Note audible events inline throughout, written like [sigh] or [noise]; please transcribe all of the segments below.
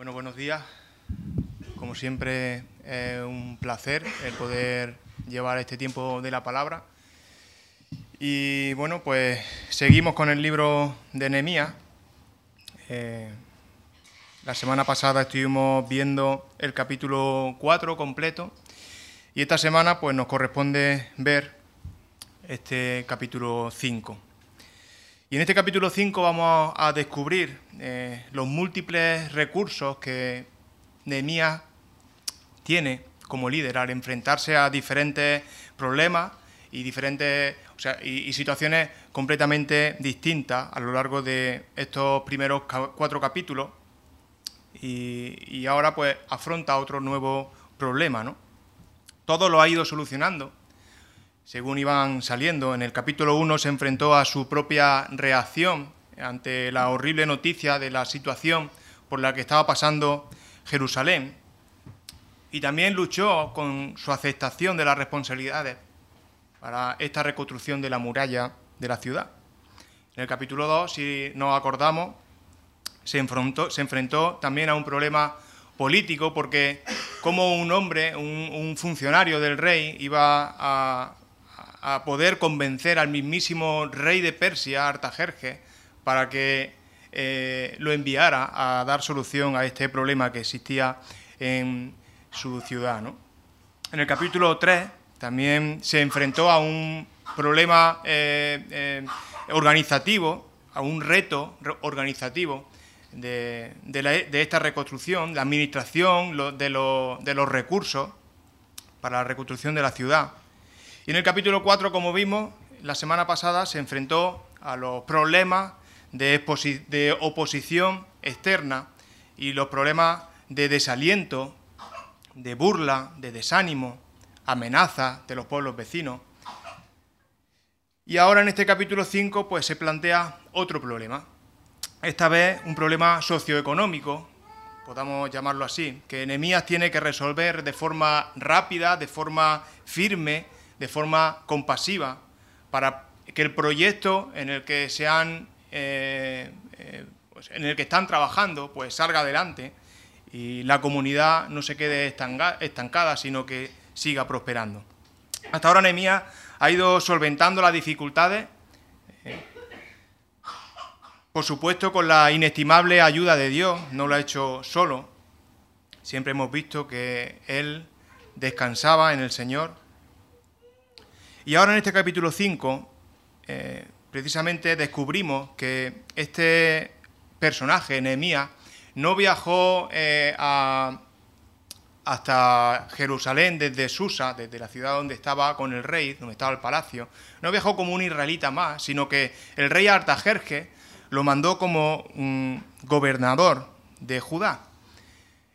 Bueno, buenos días. Como siempre, es un placer el poder llevar este tiempo de la palabra. Y bueno, pues seguimos con el libro de Nehemías. Eh, la semana pasada estuvimos viendo el capítulo 4 completo y esta semana pues nos corresponde ver este capítulo 5. Y en este capítulo 5 vamos a descubrir eh, los múltiples recursos que Nehemías tiene como líder al enfrentarse a diferentes problemas y diferentes y, situaciones completamente distintas a lo largo de estos primeros cuatro capítulos y, y, ahora pues afronta otro nuevo problema, ¿no? Todo lo ha ido solucionando según iban saliendo. En el capítulo 1 se enfrentó a su propia reacción ante la horrible noticia de la situación por la que estaba pasando Jerusalén. Y también luchó con su aceptación de las responsabilidades para esta reconstrucción de la muralla de la ciudad. En el capítulo 2, si nos acordamos, se enfrentó, también a un problema político porque como un hombre, un funcionario del rey, iba a a poder convencer al mismísimo rey de Persia, Artajerjes, para que eh, lo enviara a dar solución a este problema que existía en su ciudad. En el capítulo 3 también se enfrentó a un problema eh, eh, organizativo, a un reto organizativo de, esta reconstrucción, la administración de los recursos para la reconstrucción de la ciudad. En el capítulo 4, como vimos, la semana pasada se enfrentó a los problemas de, oposición externa y los problemas de desaliento, de burla, de desánimo, amenaza de los pueblos vecinos. Y ahora en este capítulo 5 pues se plantea otro problema. Esta vez un problema socioeconómico, podamos llamarlo así, que Enemías tiene que resolver de forma rápida, de forma firme, de forma compasiva para que el proyecto en el que se han, eh, eh, pues, en el que están trabajando pues salga adelante y la comunidad no se quede estancada, sino que siga prosperando. Hasta ahora Nehemías ha ido solventando las dificultades, eh, por supuesto con la inestimable ayuda de Dios, no lo ha hecho solo, siempre hemos visto que él descansaba en el Señor y ahora en este capítulo 5, eh, precisamente descubrimos que este personaje, Nehemías, no viajó eh, hasta Jerusalén desde Susa, desde la ciudad donde estaba con el rey, donde estaba el palacio. No viajó como un israelita más, sino que el rey Artajerje lo mandó como gobernador de Judá.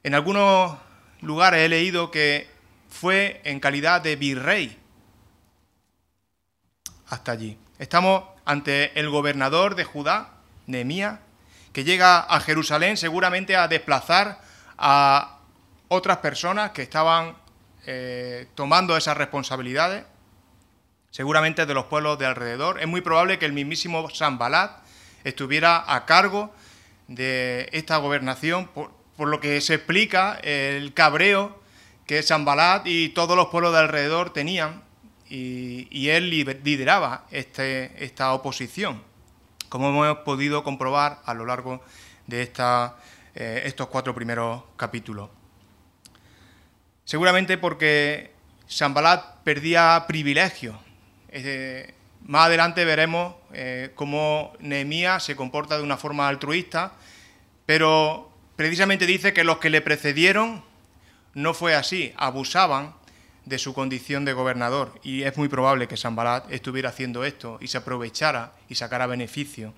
En algunos lugares he leído que fue en calidad de virrey hasta allí. Estamos ante el gobernador de Judá, Nehemías, que llega a Jerusalén seguramente a desplazar a otras personas que estaban eh, tomando esas responsabilidades, seguramente de los pueblos de alrededor. Es muy probable que el mismísimo Sanbalat estuviera a cargo de esta gobernación, por, por lo que se explica el cabreo que Sanbalat y todos los pueblos de alrededor tenían y, él lideraba este, esta oposición, como hemos podido comprobar a lo largo de eh, estos cuatro primeros capítulos. Seguramente porque Sambalat perdía privilegios. más adelante veremos eh, cómo Nehemías se comporta de una forma altruista, pero precisamente dice que los que le precedieron no fue así, abusaban de su condición de gobernador y es muy probable que Sambalat estuviera haciendo esto y se aprovechara y sacara beneficio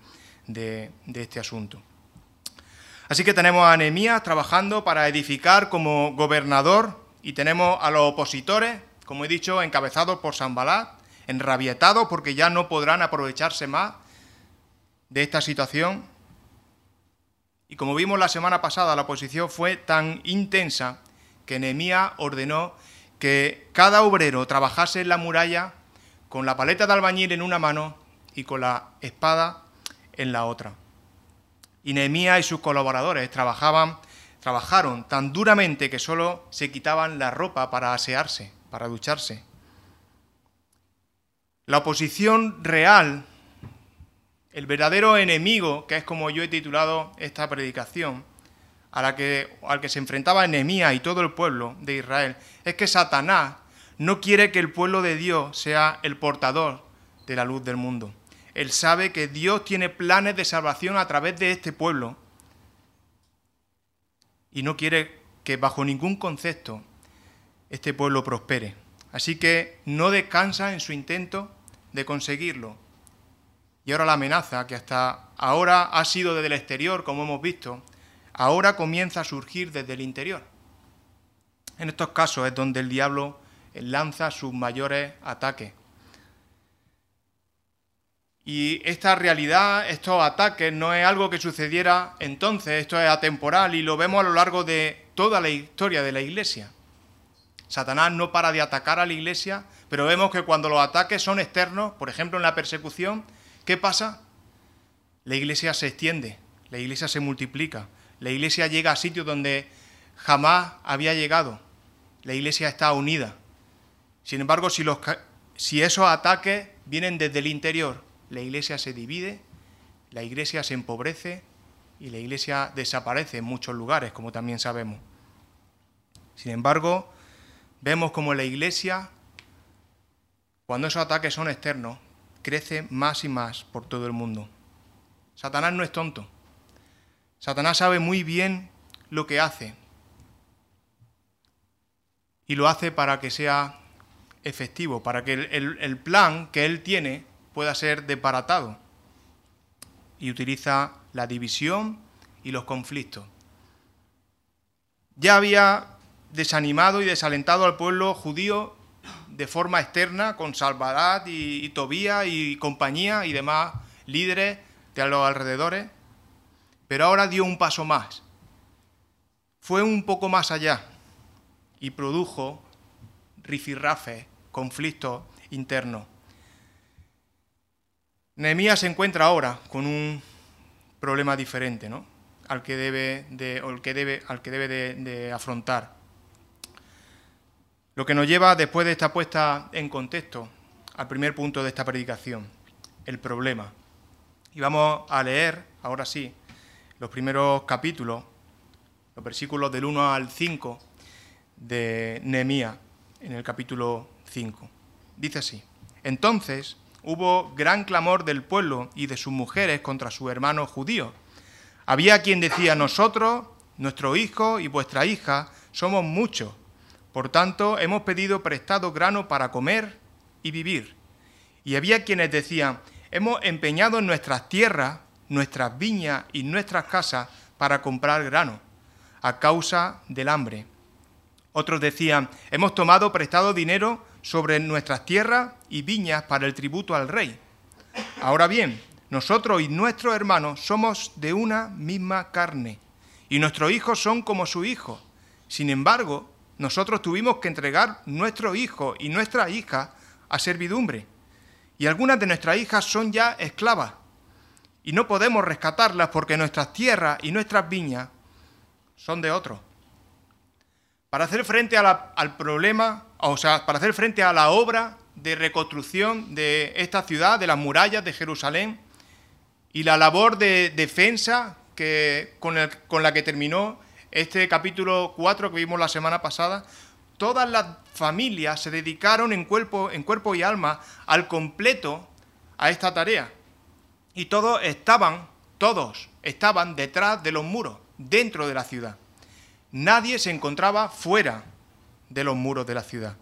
de, este asunto. Así que tenemos a Nehemías trabajando para edificar como gobernador y tenemos a los opositores, como he dicho, encabezados por Sambalat, enrabietados porque ya no podrán aprovecharse más de esta situación. Y como vimos la semana pasada, la oposición fue tan intensa que Nehemías ordenó que cada obrero trabajase en la muralla con la paleta de albañil en una mano y con la espada en la otra. Y Nehemías y sus colaboradores trabajaban trabajaron tan duramente que solo se quitaban la ropa para asearse, para ducharse. La oposición real, el verdadero enemigo, que es como yo he titulado esta predicación, a la que, al que se enfrentaba Nehemías y todo el pueblo de Israel, es que Satanás no quiere que el pueblo de Dios sea el portador de la luz del mundo. Él sabe que Dios tiene planes de salvación a través de este pueblo y no quiere que bajo ningún concepto este pueblo prospere. Así que no descansa en su intento de conseguirlo. Y ahora la amenaza, que hasta ahora ha sido desde el exterior, como hemos visto, ahora comienza a surgir desde el interior. En estos casos es donde el diablo lanza sus mayores ataques. Y esta realidad, estos ataques, no es algo que sucediera entonces, esto es atemporal y lo vemos a lo largo de toda la historia de la Iglesia. Satanás no para de atacar a la Iglesia, pero vemos que cuando los ataques son externos, por ejemplo en la persecución, ¿qué pasa? La Iglesia se extiende, la Iglesia se multiplica, la Iglesia llega a sitios donde jamás había llegado, la Iglesia está unida. Sin embargo, si, los, si esos ataques vienen desde el interior, la iglesia se divide, la iglesia se empobrece y la iglesia desaparece en muchos lugares, como también sabemos. Sin embargo, vemos como la iglesia, cuando esos ataques son externos, crece más y más por todo el mundo. Satanás no es tonto. Satanás sabe muy bien lo que hace. Y lo hace para que sea efectivo, para que el, plan que él tiene pueda ser desbaratado. Y utiliza la división y los conflictos. Ya había desanimado y desalentado al pueblo judío de forma externa con Salvadat y, y Tobía y compañía y demás líderes de los alrededores, pero ahora dio un paso más. Fue un poco más allá y produjo rifirrafes conflicto interno. Nehemías se encuentra ahora con un problema diferente, ¿no? Al que debe de, que debe, al que debe de, afrontar. Lo que nos lleva, después de esta puesta en contexto, al primer punto de esta predicación, el problema. Y vamos a leer, ahora sí, los primeros capítulos, los versículos del 1 al 5 de Nehemías, en el capítulo 5. Dice así, entonces hubo gran clamor del pueblo y de sus mujeres contra su hermano judío. Había quien decía, nosotros, nuestro hijo y vuestra hija, somos muchos. Por tanto, hemos pedido prestado grano para comer y vivir. Y había quienes decían, hemos empeñado nuestras tierras, nuestras viñas y nuestras casas para comprar grano, a causa del hambre. Otros decían, hemos tomado prestado dinero sobre nuestras tierras y viñas para el tributo al rey. Ahora bien, nosotros y nuestros hermanos somos de una misma carne, y nuestros hijos son como su hijo. Sin embargo, nosotros tuvimos que entregar nuestro hijo y nuestra hija a servidumbre, y algunas de nuestras hijas son ya esclavas, y no podemos rescatarlas porque nuestras tierras y nuestras viñas son de otros. Para hacer frente al problema o sea, para hacer frente a la obra de reconstrucción de esta ciudad, de las murallas de Jerusalén, y la labor de defensa que, con, la que terminó este capítulo 4 que vimos la semana pasada, todas las familias se dedicaron en cuerpo, en cuerpo y alma al completo a esta tarea. Y todos estaban, todos estaban detrás de los muros, dentro de la ciudad. Nadie se encontraba fuera de los muros de la ciudad.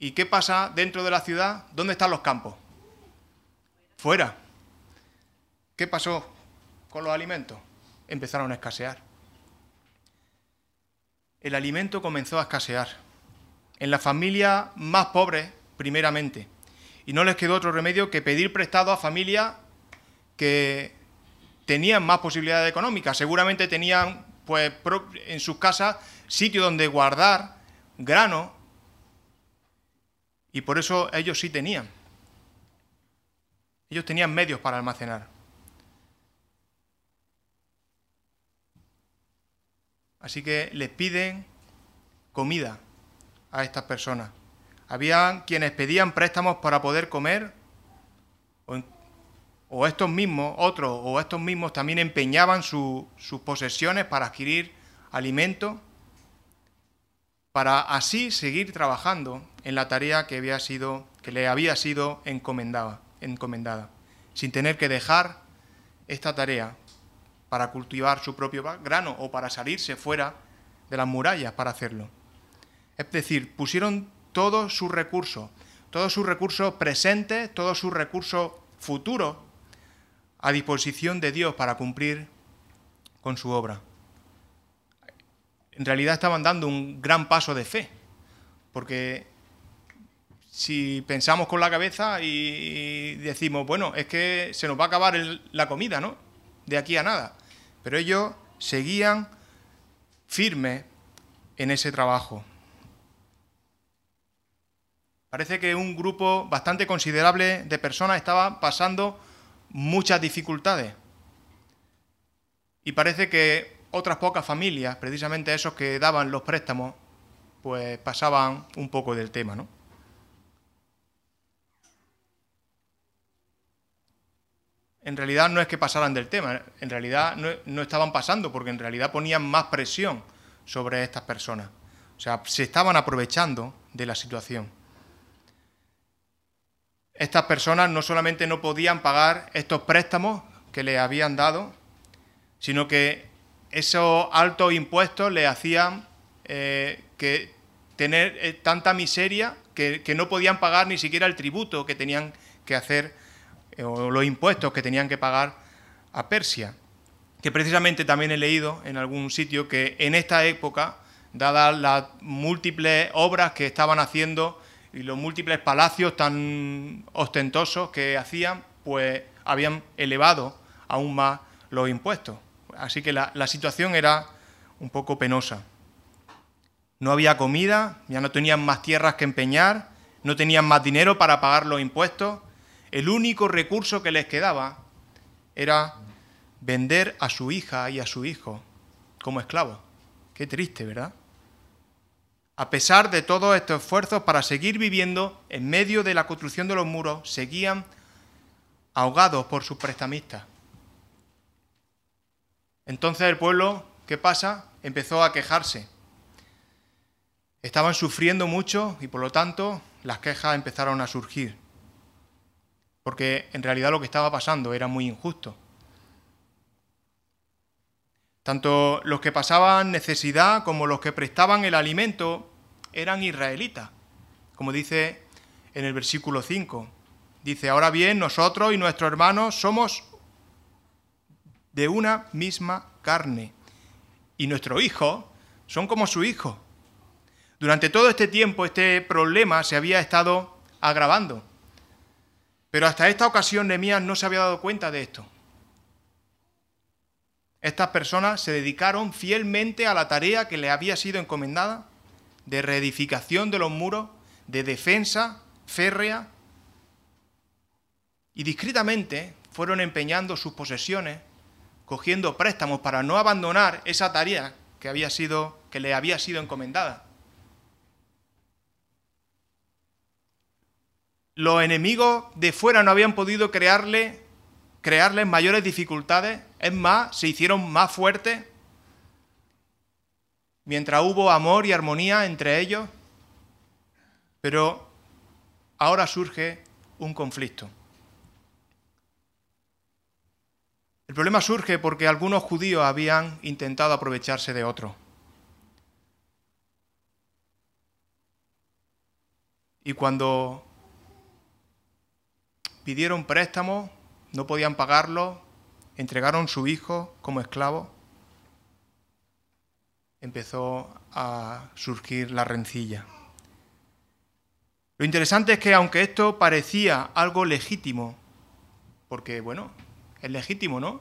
¿Y qué pasa dentro de la ciudad? ¿Dónde están los campos? Fuera. ¿Qué pasó con los alimentos? Empezaron a escasear. El alimento comenzó a escasear. En las familias más pobres, primeramente. Y no les quedó otro remedio que pedir prestado a familias que tenían más posibilidades económicas. Seguramente tenían pues, en sus casas sitio donde guardar grano y por eso ellos sí tenían. Ellos tenían medios para almacenar. Así que les piden comida a estas personas. Había quienes pedían préstamos para poder comer, o, estos mismos, otros, o estos mismos también empeñaban sus posesiones para adquirir alimento, para así seguir trabajando en la tarea que, había sido, que le había sido encomendada, encomendada, sin tener que dejar esta tarea para cultivar su propio grano o para salirse fuera de las murallas para hacerlo. Es decir, pusieron todos sus recursos, todos sus recursos presentes, todos sus recursos futuros a disposición de Dios para cumplir con su obra. En realidad estaban dando un gran paso de fe, porque si pensamos con la cabeza y decimos, bueno, es que se nos va a acabar la comida, ¿no? De aquí a nada. Pero ellos seguían firmes en ese trabajo. Parece que un grupo bastante considerable de personas estaba pasando muchas dificultades. Y parece que otras pocas familias, precisamente esos que daban los préstamos, pues pasaban un poco del tema, ¿no? En realidad no es que pasaran del tema, en realidad no, no estaban pasando, porque en realidad ponían más presión sobre estas personas. O sea, se estaban aprovechando de la situación estas personas no solamente no podían pagar estos préstamos que le habían dado, sino que esos altos impuestos le hacían eh, que tener eh, tanta miseria que, no podían pagar ni siquiera el tributo que tenían que hacer eh, o los impuestos que tenían que pagar a Persia. Que precisamente también he leído en algún sitio que en esta época, dadas las múltiples obras que estaban haciendo y los múltiples palacios tan ostentosos que hacían, pues habían elevado aún más los impuestos. Así que la, situación era un poco penosa. No había comida, ya no tenían más tierras que empeñar, no tenían más dinero para pagar los impuestos. El único recurso que les quedaba era vender a su hija y a su hijo como esclavos. Qué triste, ¿verdad? A pesar de todos estos esfuerzos para seguir viviendo en medio de la construcción de los muros, seguían ahogados por sus prestamistas. Entonces el pueblo, ¿qué pasa? Empezó a quejarse. Estaban sufriendo mucho y por lo tanto las quejas empezaron a surgir. Porque en realidad lo que estaba pasando era muy injusto. Tanto los que pasaban necesidad como los que prestaban el alimento eran israelitas, como dice en el versículo 5. Dice, ahora bien, nosotros y nuestros hermanos somos de una misma carne, y nuestros hijos son como su hijo. Durante todo este tiempo este problema se había estado agravando, pero hasta esta ocasión Nehemías no se había dado cuenta de esto. Estas personas se dedicaron fielmente a la tarea que le había sido encomendada de reedificación de los muros, de defensa férrea, y discretamente fueron empeñando sus posesiones, cogiendo préstamos para no abandonar esa tarea que, había sido, que le había sido encomendada. Los enemigos de fuera no habían podido crearle, crearles mayores dificultades, es más, se hicieron más fuertes mientras hubo amor y armonía entre ellos, pero ahora surge un conflicto. El problema surge porque algunos judíos habían intentado aprovecharse de otros. Y cuando pidieron préstamo, no podían pagarlo, entregaron su hijo como esclavo empezó a surgir la rencilla. Lo interesante es que aunque esto parecía algo legítimo, porque bueno, es legítimo, ¿no?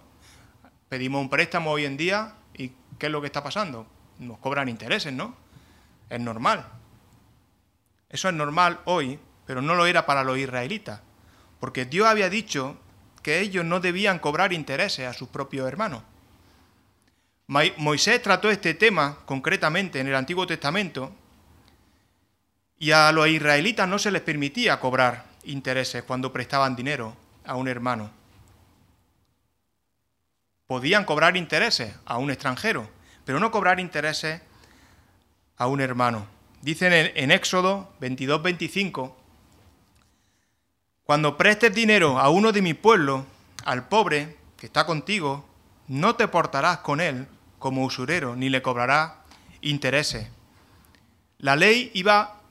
Pedimos un préstamo hoy en día y ¿qué es lo que está pasando? Nos cobran intereses, ¿no? Es normal. Eso es normal hoy, pero no lo era para los israelitas, porque Dios había dicho que ellos no debían cobrar intereses a sus propios hermanos. Moisés trató este tema concretamente en el Antiguo Testamento y a los israelitas no se les permitía cobrar intereses cuando prestaban dinero a un hermano. Podían cobrar intereses a un extranjero, pero no cobrar intereses a un hermano. Dicen en, Éxodo 22-25, cuando prestes dinero a uno de mi pueblo, al pobre que está contigo, no te portarás con él como usurero, ni le cobrarás intereses. La ley iba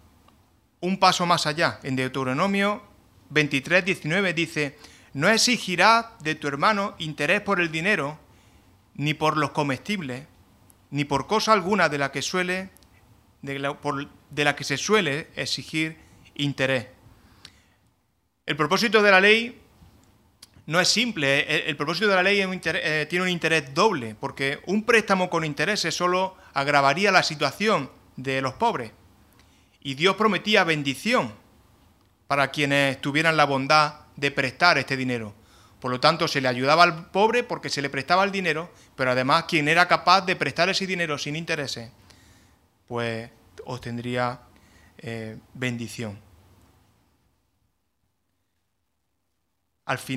un paso más allá. En Deuteronomio 23, 19 dice, no exigirás de tu hermano interés por el dinero, ni por los comestibles, ni por cosa alguna de la que suele, de la que se suele exigir interés. El propósito de la ley no es simple. El, propósito de la ley eh, tiene un interés doble, porque un préstamo con intereses solo agravaría la situación de los pobres. Y Dios prometía bendición para quienes tuvieran la bondad de prestar este dinero. Por lo tanto, se le ayudaba al pobre porque se le prestaba el dinero, pero además quien era capaz de prestar ese dinero sin intereses, pues obtendría eh, bendición.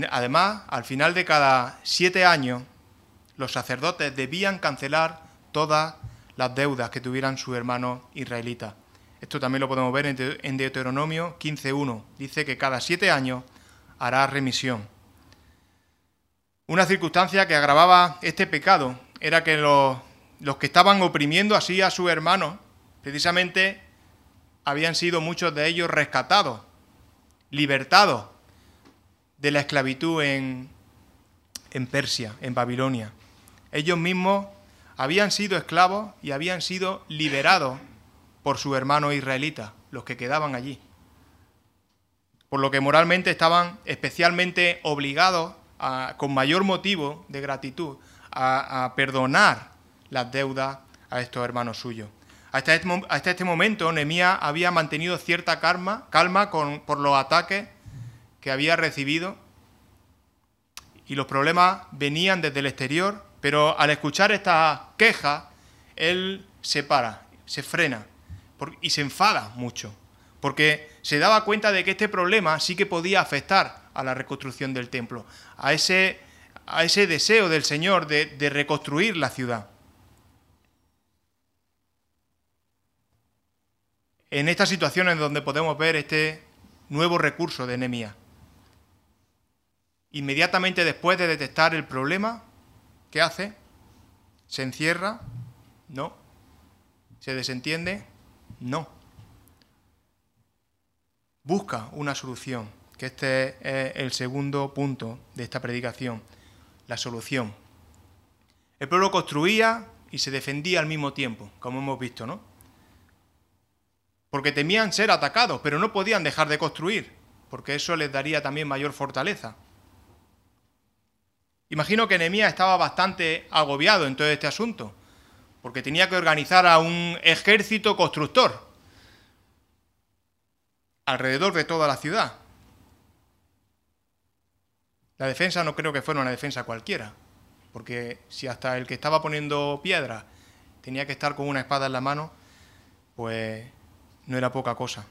Además, al final de cada siete años, los sacerdotes debían cancelar todas las deudas que tuvieran sus hermanos israelitas. Esto también lo podemos ver en Deuteronomio 15.1. Dice que cada siete años hará remisión. Una circunstancia que agravaba este pecado era que los, los que estaban oprimiendo así a sus hermanos, precisamente habían sido muchos de ellos rescatados, libertados de la esclavitud en, en Persia, en Babilonia. Ellos mismos habían sido esclavos y habían sido liberados por sus hermanos israelitas, los que quedaban allí. Por lo que moralmente estaban especialmente obligados, con mayor motivo de gratitud, a, perdonar las deudas a estos hermanos suyos. Hasta este, hasta este momento, Nehemías había mantenido cierta calma, calma por los ataques que había recibido y los problemas venían desde el exterior, pero al escuchar esta queja, él se para, se frena y se enfada mucho, porque se daba cuenta de que este problema sí que podía afectar a la reconstrucción del templo, a ese, a ese deseo del Señor de, de reconstruir la ciudad. En estas situaciones donde podemos ver este nuevo recurso de Nehemías. Inmediatamente después de detectar el problema, ¿qué hace? ¿Se encierra? No. ¿Se desentiende? No. Busca una solución, que este es el segundo punto de esta predicación, la solución. El pueblo construía y se defendía al mismo tiempo, como hemos visto, ¿no? Porque temían ser atacados, pero no podían dejar de construir, porque eso les daría también mayor fortaleza. Imagino que Nehemías estaba bastante agobiado en todo este asunto, porque tenía que organizar a un ejército constructor alrededor de toda la ciudad. La defensa no creo que fuera una defensa cualquiera, porque si hasta el que estaba poniendo piedra tenía que estar con una espada en la mano, pues no era poca cosa.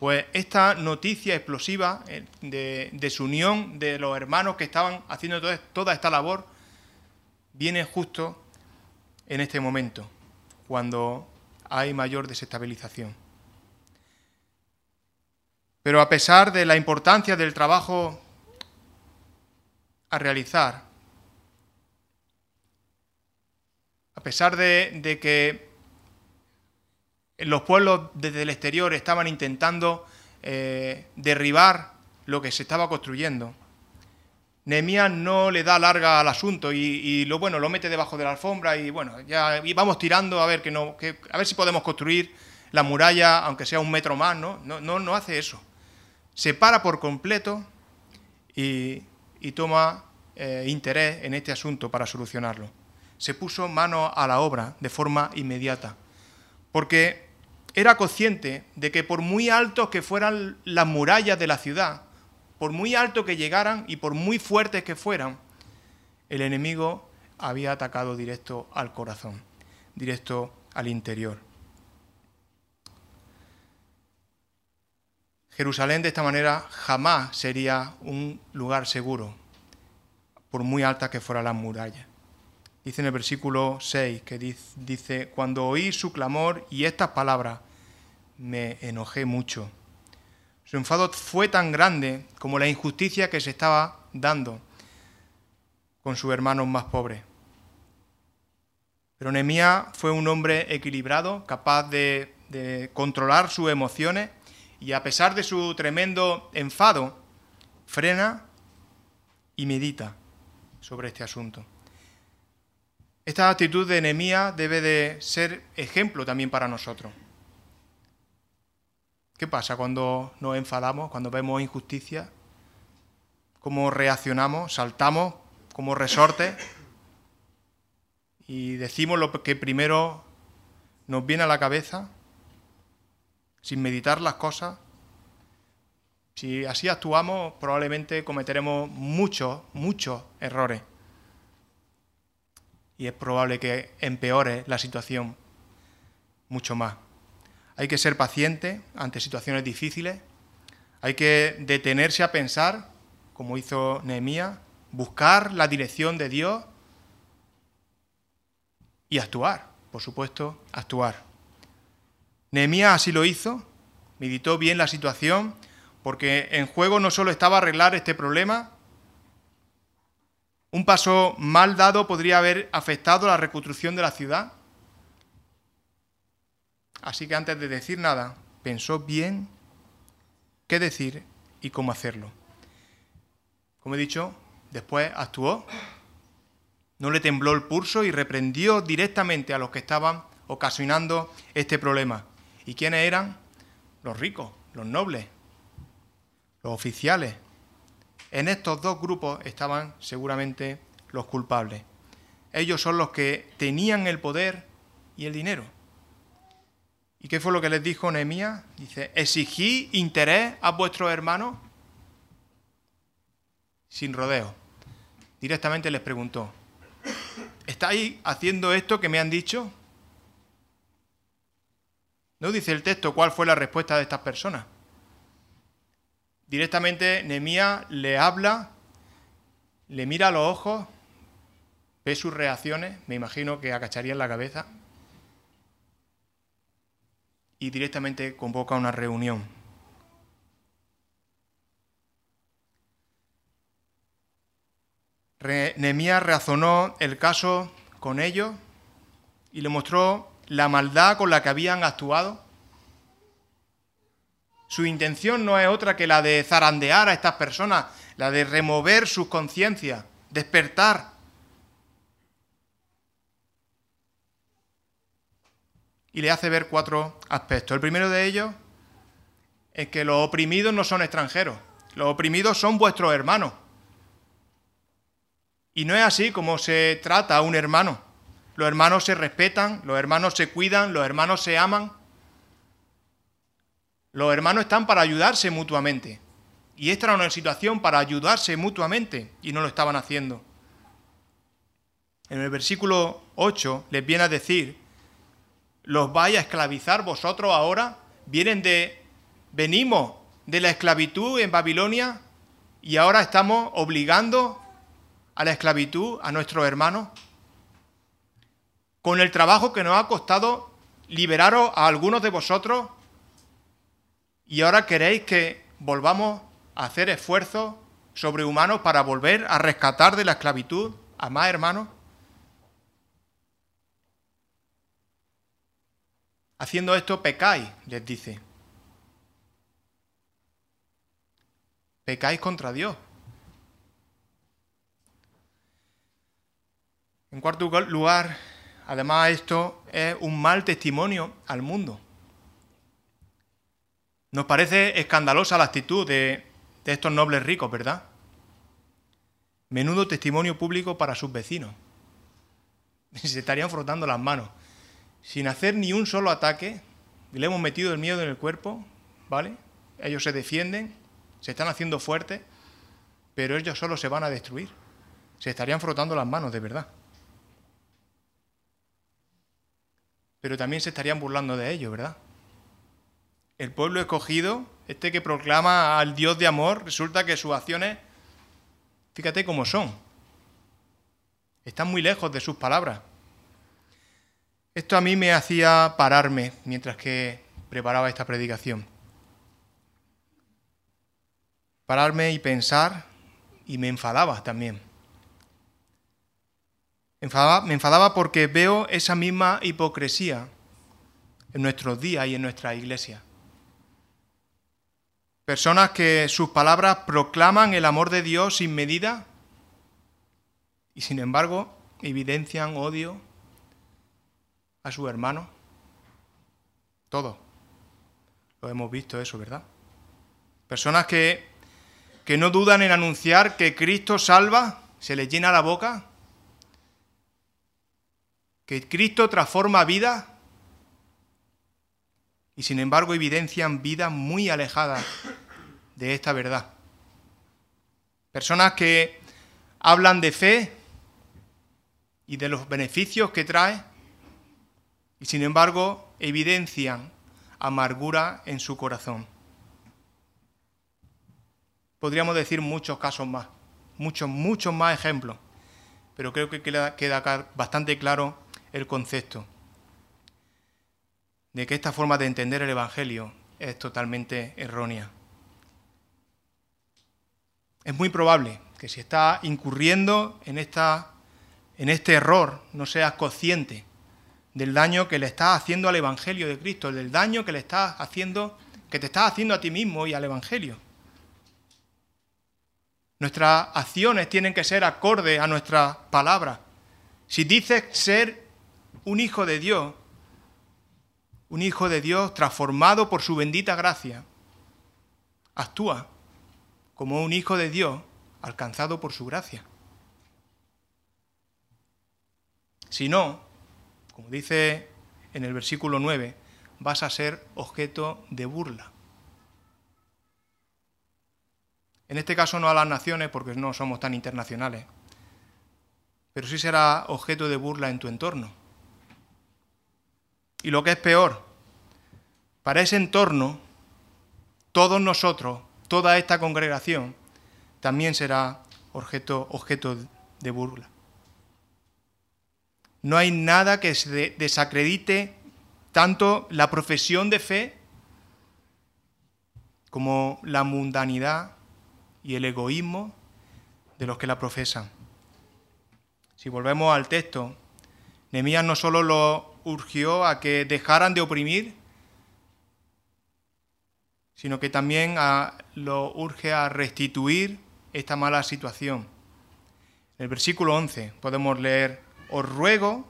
Pues esta noticia explosiva eh, de desunión de los hermanos que estaban haciendo toda esta labor viene justo en este momento, cuando hay mayor desestabilización. Pero a pesar de la importancia del trabajo a realizar, a pesar de que los pueblos desde el exterior estaban intentando eh, derribar lo que se estaba construyendo. Nehemías no le da larga al asunto y, lo bueno lo mete debajo de la alfombra y bueno ya vamos tirando a ver que no a ver si podemos construir la muralla aunque sea un metro más no no no, hace eso. Se para por completo y, toma eh, interés en este asunto para solucionarlo. Se puso mano a la obra de forma inmediata porque era consciente de que por muy altos que fueran las murallas de la ciudad, por muy alto que llegaran y por muy fuertes que fueran, el enemigo había atacado directo al corazón, directo al interior. Jerusalén de esta manera jamás sería un lugar seguro, por muy alta que fuera la muralla. Dice en el versículo 6 que dice, cuando oí su clamor y estas palabras, me enojé mucho. Su enfado fue tan grande como la injusticia que se estaba dando con sus hermanos más pobres. Pero Nehemías fue un hombre equilibrado, capaz de, de controlar sus emociones y a pesar de su tremendo enfado, frena y medita sobre este asunto. Esta actitud de Nehemías debe de ser ejemplo también para nosotros. ¿Qué pasa cuando nos enfadamos, cuando vemos injusticia? ¿Cómo reaccionamos? ¿Saltamos como resortes? Y decimos lo que primero nos viene a la cabeza, sin meditar las cosas. Si así actuamos, probablemente cometeremos muchos, muchos errores. Y es probable que empeore la situación mucho más. Hay que ser paciente ante situaciones difíciles. Hay que detenerse a pensar, como hizo Nehemías, buscar la dirección de Dios y actuar, por supuesto, actuar. Nehemías así lo hizo, meditó bien la situación, porque en juego no solo estaba arreglar este problema, un paso mal dado podría haber afectado la reconstrucción de la ciudad. Así que antes de decir nada, pensó bien qué decir y cómo hacerlo. Como he dicho, después actuó, no le tembló el pulso y reprendió directamente a los que estaban ocasionando este problema. ¿Y quiénes eran? Los ricos, los nobles, los oficiales. En estos dos grupos estaban seguramente los culpables. Ellos son los que tenían el poder y el dinero. ¿Y qué fue lo que les dijo Nehemías? Dice, exigí interés a vuestros hermanos sin rodeo. Directamente les preguntó, ¿estáis haciendo esto que me han dicho? No dice el texto cuál fue la respuesta de estas personas. Directamente Nehemías le habla, le mira a los ojos, ve sus reacciones, me imagino que agacharía la cabeza, y directamente convoca una reunión. Nehemías razonó el caso con ellos y le mostró la maldad con la que habían actuado. Su intención no es otra que la de zarandear a estas personas, la de remover sus conciencias, despertar. Y le hace ver cuatro aspectos. El primero de ellos es que los oprimidos no son extranjeros, los oprimidos son vuestros hermanos. Y no es así como se trata a un hermano. Los hermanos se respetan, los hermanos se cuidan, los hermanos se aman. Los hermanos están para ayudarse mutuamente. Y esta era una situación para ayudarse mutuamente y no lo estaban haciendo. En el versículo 8 les viene a decir, ¿los vais a esclavizar vosotros ahora? Vienen de, venimos de la esclavitud en Babilonia y ahora estamos obligando a la esclavitud a nuestros hermanos con el trabajo que nos ha costado liberaros a algunos de vosotros y ahora queréis que volvamos a hacer esfuerzos sobrehumanos para volver a rescatar de la esclavitud a más hermanos? Haciendo esto pecáis, les dice. Pecáis contra Dios. En cuarto lugar, Además, esto es un mal testimonio al mundo. Nos parece escandalosa la actitud de, estos nobles ricos, ¿verdad? Menudo testimonio público para sus vecinos. [laughs] Se estarían frotando las manos. Sin hacer ni un solo ataque, le hemos metido el miedo en el cuerpo, ¿vale? Ellos se defienden, se están haciendo fuertes, pero ellos solo se van a destruir. Se estarían frotando las manos, de verdad. Pero también se estarían burlando de ellos, ¿verdad? El pueblo escogido, este que proclama al Dios de amor, resulta que sus acciones, fíjate cómo son, están muy lejos de sus palabras. Esto a mí me hacía pararme mientras que preparaba esta predicación. Pararme y pensar y me enfadaba también. me enfadaba porque veo esa misma hipocresía en nuestros días y en nuestra iglesia. Personas que sus palabras proclaman el amor de Dios sin medida y sin embargo evidencian odio a su hermano. Todo. Lo hemos visto eso, ¿verdad? Personas que, que no dudan en anunciar que Cristo salva, se les llena la boca, que Cristo transforma vida y sin embargo evidencian vidas muy alejadas de esta verdad. Personas que hablan de fe y de los beneficios que trae y sin embargo evidencian amargura en su corazón. Podríamos decir muchos casos más, muchos, muchos más ejemplos, pero creo que queda, queda bastante claro el concepto de que esta forma de entender el Evangelio es totalmente errónea. Es muy probable que si estás incurriendo en, esta, en este error no seas consciente del daño que le estás haciendo al Evangelio de Cristo, del daño que le estás haciendo, que te estás haciendo a ti mismo y al Evangelio. Nuestras acciones tienen que ser acorde a nuestras palabras. Si dices ser un hijo de Dios, un hijo de Dios transformado por su bendita gracia, actúa como un hijo de Dios alcanzado por su gracia. Si no, como dice en el versículo 9, vas a ser objeto de burla. En este caso no a las naciones porque no somos tan internacionales, pero sí será objeto de burla en tu entorno. Y lo que es peor, para ese entorno, todos nosotros, toda esta congregación, también será objeto, objeto de burla. No hay nada que se desacredite tanto la profesión de fe como la mundanidad y el egoísmo de los que la profesan. Si volvemos al texto, Nehemías no solo lo urgió a que dejaran de oprimir, sino que también lo urge a restituir esta mala situación. En el versículo 11 podemos leer os ruego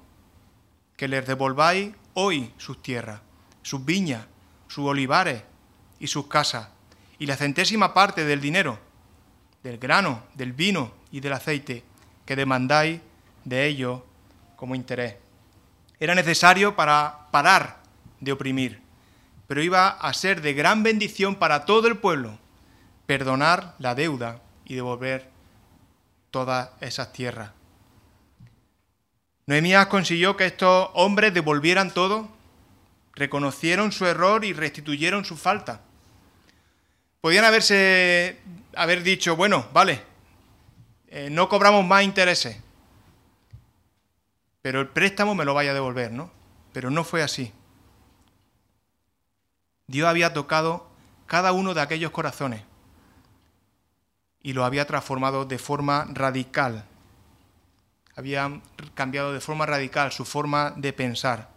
que les devolváis hoy sus tierras, sus viñas, sus olivares y sus casas, y la centésima parte del dinero, del grano, del vino y del aceite que demandáis de ellos como interés. Era necesario para parar de oprimir, pero iba a ser de gran bendición para todo el pueblo perdonar la deuda y devolver todas esas tierras. Noemías consiguió que estos hombres devolvieran todo, reconocieron su error y restituyeron su falta. Podían haberse haber dicho, bueno, vale, eh, no cobramos más intereses, pero el préstamo me lo vaya a devolver, ¿no? Pero no fue así. Dios había tocado cada uno de aquellos corazones y lo había transformado de forma radical habían cambiado de forma radical su forma de pensar.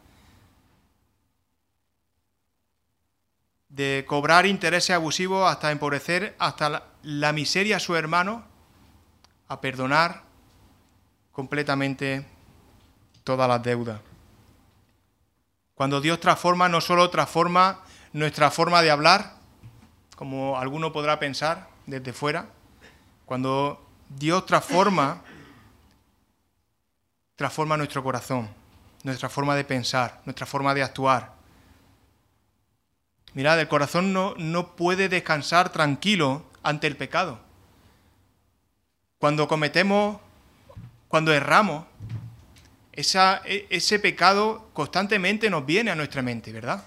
De cobrar intereses abusivos hasta empobrecer hasta la, miseria a su hermano, a perdonar completamente todas las deudas. Cuando Dios transforma, no solo transforma nuestra forma de hablar, como alguno podrá pensar desde fuera, cuando Dios transforma transforma nuestro corazón, nuestra forma de pensar, nuestra forma de actuar. Mirad, el corazón no, no puede descansar tranquilo ante el pecado. Cuando cometemos, cuando erramos, e, ese pecado constantemente nos viene a nuestra mente, ¿verdad?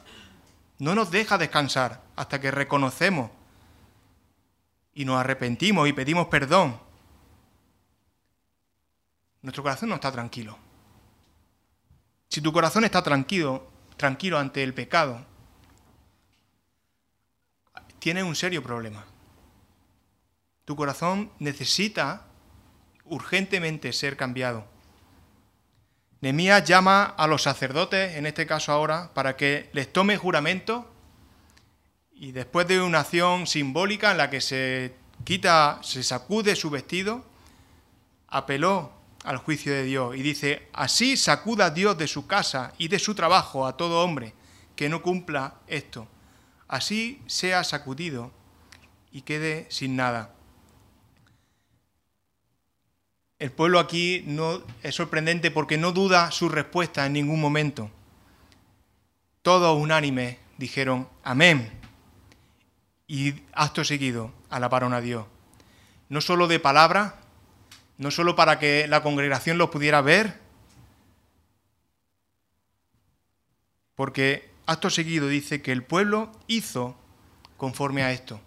No nos deja descansar hasta que reconocemos y nos arrepentimos y pedimos perdón. Nuestro corazón no está tranquilo. Si tu corazón está tranquilo, tranquilo ante el pecado, tienes un serio problema. Tu corazón necesita urgentemente ser cambiado. Nemías llama a los sacerdotes, en este caso ahora, para que les tome juramento y después de una acción simbólica en la que se quita, se sacude su vestido, apeló al juicio de Dios y dice, así sacuda Dios de su casa y de su trabajo a todo hombre que no cumpla esto, así sea sacudido y quede sin nada. El pueblo aquí no es sorprendente porque no duda su respuesta en ningún momento. Todos unánime dijeron amén. Y acto seguido alabaron a Dios. No solo de palabra, no solo para que la congregación los pudiera ver, porque acto seguido dice que el pueblo hizo conforme a esto.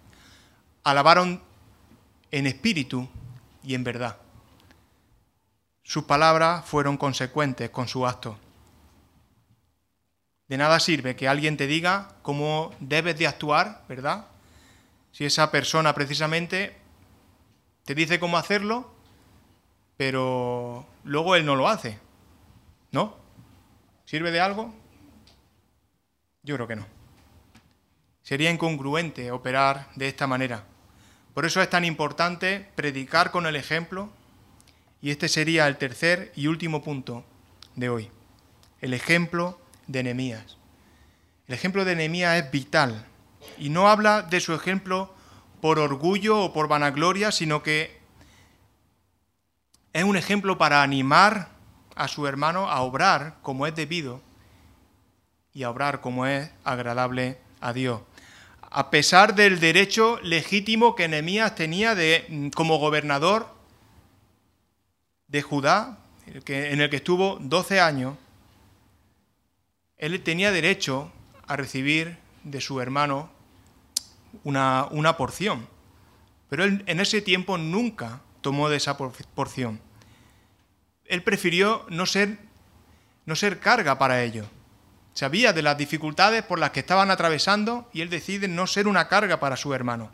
Alabaron en espíritu y en verdad. Sus palabras fueron consecuentes con su acto. De nada sirve que alguien te diga cómo debes de actuar, ¿verdad? Si esa persona precisamente te dice cómo hacerlo, pero luego él no lo hace. ¿No? ¿Sirve de algo? Yo creo que no. Sería incongruente operar de esta manera. Por eso es tan importante predicar con el ejemplo y este sería el tercer y último punto de hoy, el ejemplo de Nehemías. El ejemplo de Nehemías es vital y no habla de su ejemplo por orgullo o por vanagloria, sino que es un ejemplo para animar a su hermano a obrar como es debido y a obrar como es agradable a Dios. A pesar del derecho legítimo que Nehemías tenía de, como gobernador de Judá, en el que estuvo 12 años, él tenía derecho a recibir de su hermano una, una porción. Pero él en ese tiempo nunca tomó de esa porción. Él prefirió no ser, no ser carga para ellos. Sabía de las dificultades por las que estaban atravesando y él decide no ser una carga para su hermano.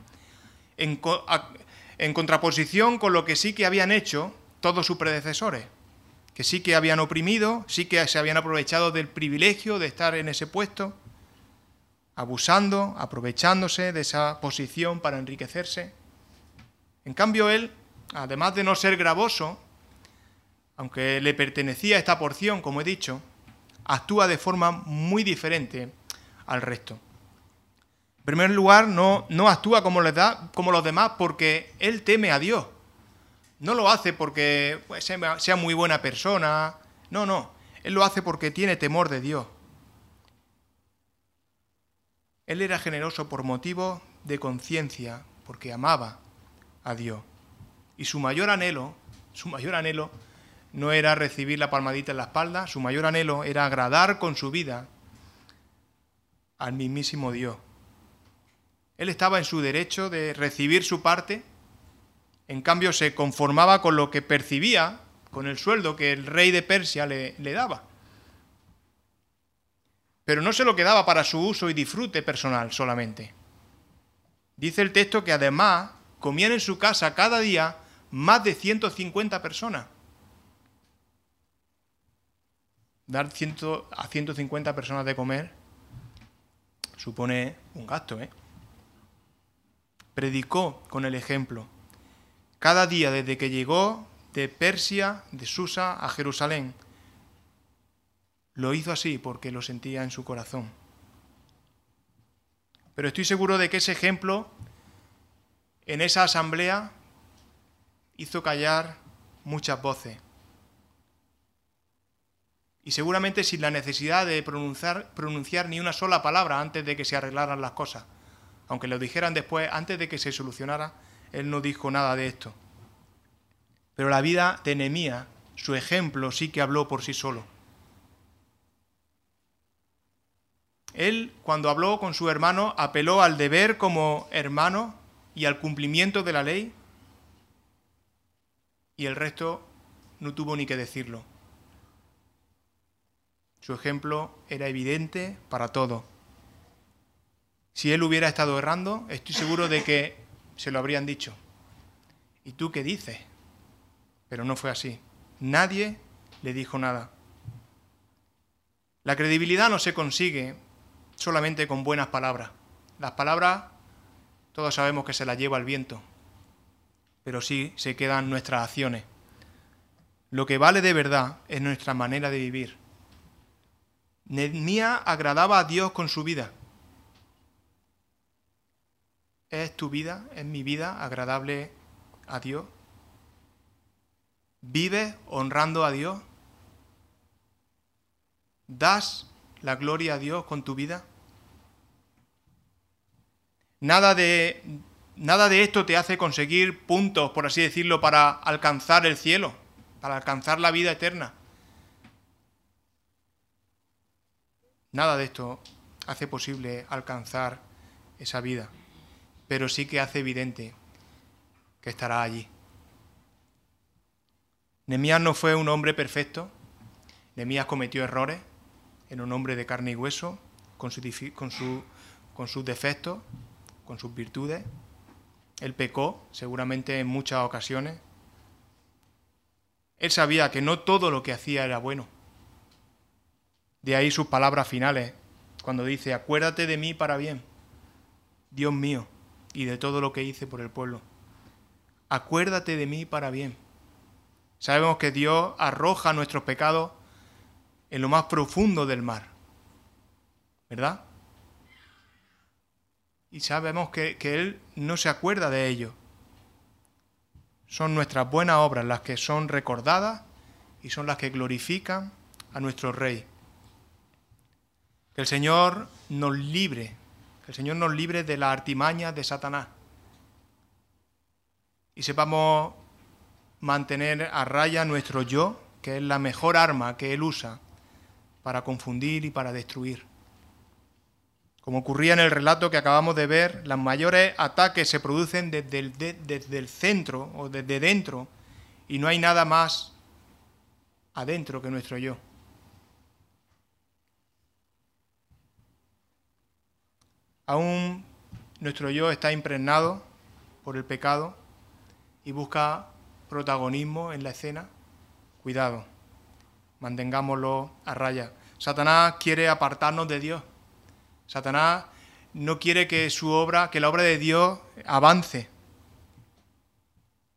En, en contraposición con lo que sí que habían hecho todos sus predecesores, que sí que habían oprimido, sí que se habían aprovechado del privilegio de estar en ese puesto, abusando, aprovechándose de esa posición para enriquecerse. En cambio, él, además de no ser gravoso, aunque le pertenecía esta porción, como he dicho, actúa de forma muy diferente al resto. En primer lugar, no, no actúa como, da, como los demás porque él teme a Dios. No lo hace porque pues, sea muy buena persona. No, no. Él lo hace porque tiene temor de Dios. Él era generoso por motivo de conciencia, porque amaba a Dios. Y su mayor anhelo, su mayor anhelo no era recibir la palmadita en la espalda, su mayor anhelo era agradar con su vida al mismísimo Dios. Él estaba en su derecho de recibir su parte en cambio, se conformaba con lo que percibía, con el sueldo que el rey de Persia le, daba. Pero no se lo quedaba para su uso y disfrute personal solamente. Dice el texto que además comían en su casa cada día más de 150 personas. Dar a 150 personas de comer supone un gasto, ¿eh? Predicó con el ejemplo cada día desde que llegó de Persia, de Susa, a Jerusalén. Lo hizo así porque lo sentía en su corazón. Pero estoy seguro de que ese ejemplo en esa asamblea hizo callar muchas voces. Y seguramente sin la necesidad de pronunciar, pronunciar, ni una sola palabra antes de que se arreglaran las cosas. Aunque lo dijeran después, antes de que se solucionara él no dijo nada de esto. Pero la vida de Nehemías su ejemplo sí que habló por sí solo. Él, cuando habló con su hermano, apeló al deber como hermano y al cumplimiento de la ley, y el resto no tuvo ni que decirlo. Su ejemplo era evidente para todos. Si él hubiera estado errando, estoy seguro de que se lo habrían dicho. ¿Y tú qué dices? Pero no fue así. Nadie le dijo nada. La credibilidad no se consigue solamente con buenas palabras. Las palabras todos sabemos que se las lleva el viento, pero sí se quedan nuestras acciones. Lo que vale de verdad es nuestra manera de vivir. Nehemías agradaba a Dios con su vida. ¿Es tu vida, es mi vida agradable a Dios? ¿Vives honrando a Dios? ¿Das la gloria a Dios con tu vida? Nada de, nada de esto te hace conseguir puntos, por así decirlo, para alcanzar el cielo, para alcanzar la vida eterna. Nada de esto hace posible alcanzar esa vida, pero sí que hace evidente que estará allí. Nemías no fue un hombre perfecto, Nemías cometió errores, era un hombre de carne y hueso, con, con, su, con sus defectos, con sus virtudes. Él pecó, seguramente en muchas ocasiones. Él sabía que no todo lo que hacía era bueno. De ahí sus palabras finales, cuando dice, acuérdate de mí para bien, Dios mío, y de todo lo que hice por el pueblo. Acuérdate de mí para bien. Sabemos que Dios arroja nuestros pecados en lo más profundo del mar, ¿verdad? y sabemos que, Él no se acuerda de ello. Son nuestras buenas obras las que son recordadas y son las que glorifican a nuestro Rey. Que el Señor nos libre, el Señor nos libre de la artimaña de Satanás y sepamos mantener a raya nuestro yo, que es la mejor arma que Él usa para confundir y para destruir. Como ocurría en el relato que acabamos de ver, los mayores ataques se producen desde el, centro o desde dentro y no hay nada más adentro que nuestro yo. Aún nuestro yo está impregnado por el pecado y busca protagonismo en la escena. Cuidado, mantengámoslo a raya. Satanás quiere apartarnos de Dios Satanás no quiere que su obra, que la obra de Dios avance.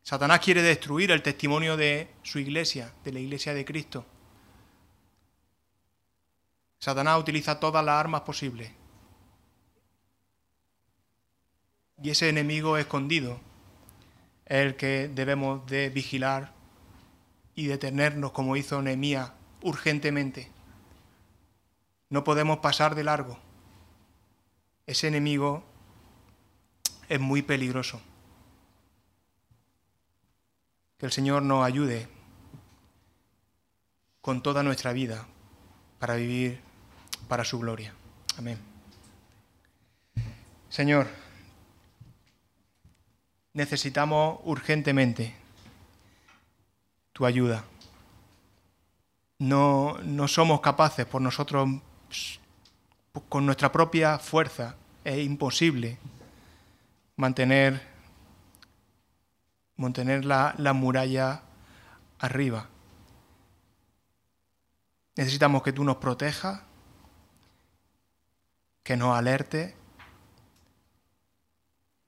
Satanás quiere destruir el testimonio de su iglesia, de la iglesia de Cristo. Satanás utiliza todas las armas posibles. Y ese enemigo escondido es el que debemos de vigilar y detenernos como hizo Nehemías urgentemente. No podemos pasar de largo ese enemigo es muy peligroso. Que el Señor nos ayude con toda nuestra vida para vivir para su gloria. Amén. Señor, necesitamos urgentemente tu ayuda. No, no somos capaces por nosotros con nuestra propia fuerza es imposible mantener, mantener la, la muralla arriba. Necesitamos que tú nos protejas, que nos alerte,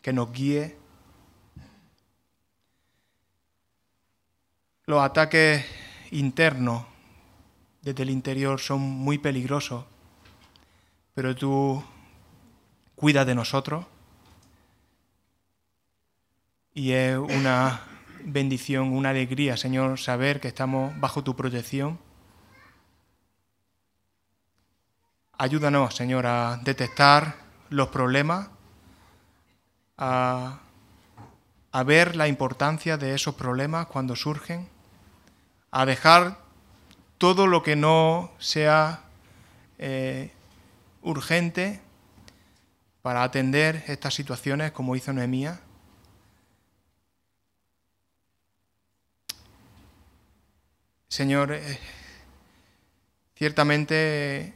que nos guíe. Los ataques internos desde el interior son muy peligrosos pero tú cuidas de nosotros y es una bendición, una alegría, Señor, saber que estamos bajo tu protección. Ayúdanos, Señor, a detectar los problemas, a, a ver la importancia de esos problemas cuando surgen, a dejar todo lo que no sea eh, urgente para atender estas situaciones como hizo Nehemías. Señor, eh, ciertamente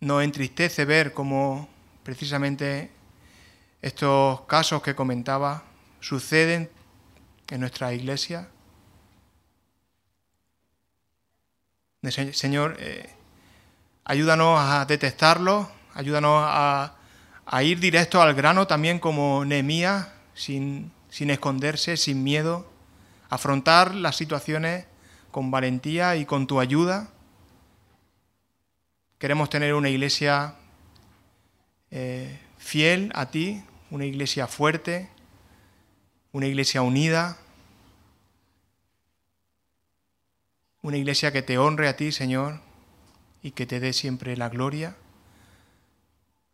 nos entristece ver cómo precisamente estos casos que comentaba suceden en nuestra iglesia. Señor, eh, ayúdanos a detectarlo, ayúdanos a, ir directo al grano también como Nehemías, sin, esconderse, sin miedo, afrontar las situaciones con valentía y con tu ayuda. Queremos tener una iglesia eh, fiel a ti, una iglesia fuerte, una iglesia unida, una iglesia que te honre a ti, Señor, y que te dé siempre la gloria.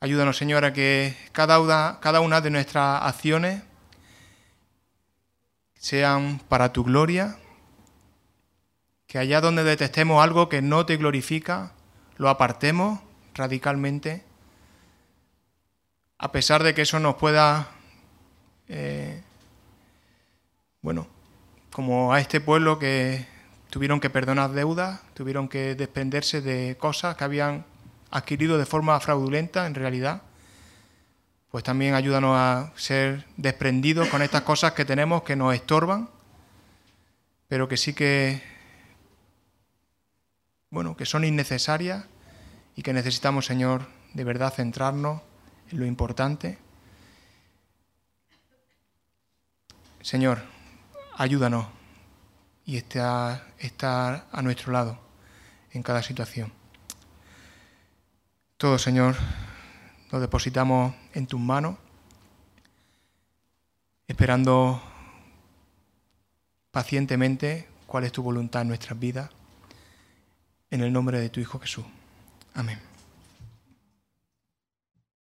Ayúdanos, Señor, a que cada una, de nuestras acciones sean para tu gloria que allá donde detestemos algo que no te glorifica, lo apartemos radicalmente, a pesar de que eso nos pueda, eh, bueno, como a este pueblo que tuvieron que perdonar deudas, tuvieron que desprenderse de cosas que habían adquirido de forma fraudulenta en realidad, pues también ayúdanos a ser desprendidos con estas cosas que tenemos que nos estorban, pero que sí que bueno, que son innecesarias y que necesitamos, Señor, de verdad centrarnos en lo importante. Señor, ayúdanos y estar, estar a nuestro lado en cada situación. Todo, Señor, lo depositamos en tus manos, esperando pacientemente cuál es tu voluntad en nuestras vidas en el nombre de tu Hijo Jesús. Amén.